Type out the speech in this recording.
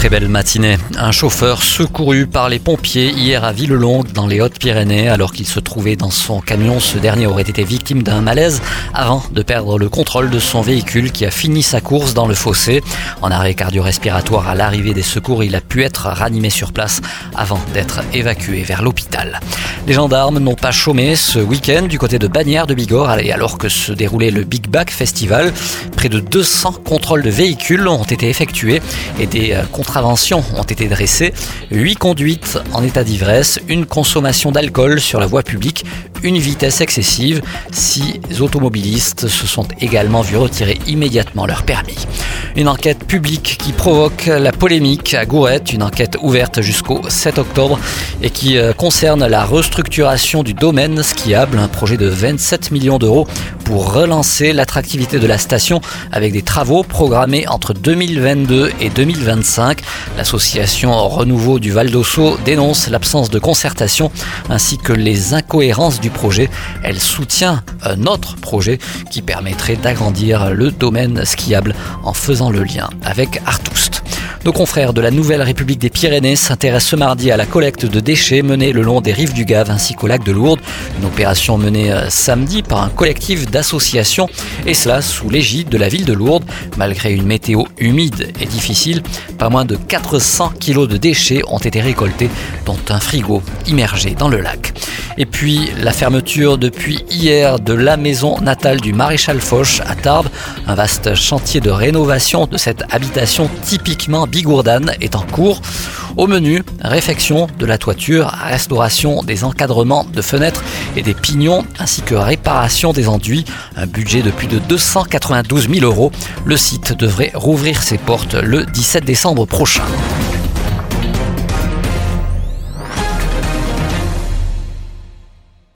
Très belle matinée. Un chauffeur secouru par les pompiers hier à Villelongue dans les Hautes-Pyrénées alors qu'il se trouvait dans son camion. Ce dernier aurait été victime d'un malaise avant de perdre le contrôle de son véhicule qui a fini sa course dans le fossé. En arrêt cardio-respiratoire à l'arrivée des secours, il a pu être ranimé sur place avant d'être évacué vers l'hôpital. Les gendarmes n'ont pas chômé ce week-end du côté de Bagnères de Bigorre alors que se déroulait le Big Back Festival. Près de 200 contrôles de véhicules ont été effectués et des contrôles ont été dressées, 8 conduites en état d'ivresse, une consommation d'alcool sur la voie publique, une vitesse excessive. Six automobilistes se sont également vus retirer immédiatement leur permis. Une enquête publique qui provoque la polémique à Gourette, une enquête ouverte jusqu'au 7 octobre et qui euh, concerne la restructuration du domaine skiable, un projet de 27 millions d'euros pour relancer l'attractivité de la station avec des travaux programmés entre 2022 et 2025. L'association Renouveau du Val d'Ossau dénonce l'absence de concertation ainsi que les incohérences du projet. Elle soutient un autre projet qui permettrait d'agrandir le domaine skiable en faisant le lien avec Artoust. Nos confrères de la Nouvelle République des Pyrénées s'intéressent ce mardi à la collecte de déchets menée le long des rives du Gave ainsi qu'au lac de Lourdes. Une opération menée euh, samedi par un collectif d'associations et cela sous l'égide de la ville de Lourdes. Malgré une météo humide et difficile, pas moins de 400 kilos de déchets ont été récoltés, dont un frigo immergé dans le lac. Et puis la fermeture depuis hier de la maison natale du maréchal Foch à Tarbes. Un vaste chantier de rénovation de cette habitation typiquement bigourdane est en cours. Au menu, réfection de la toiture, restauration des encadrements de fenêtres et des pignons, ainsi que réparation des enduits. Un budget de plus de 292 000 euros. Le site devrait rouvrir ses portes le 17 décembre prochain.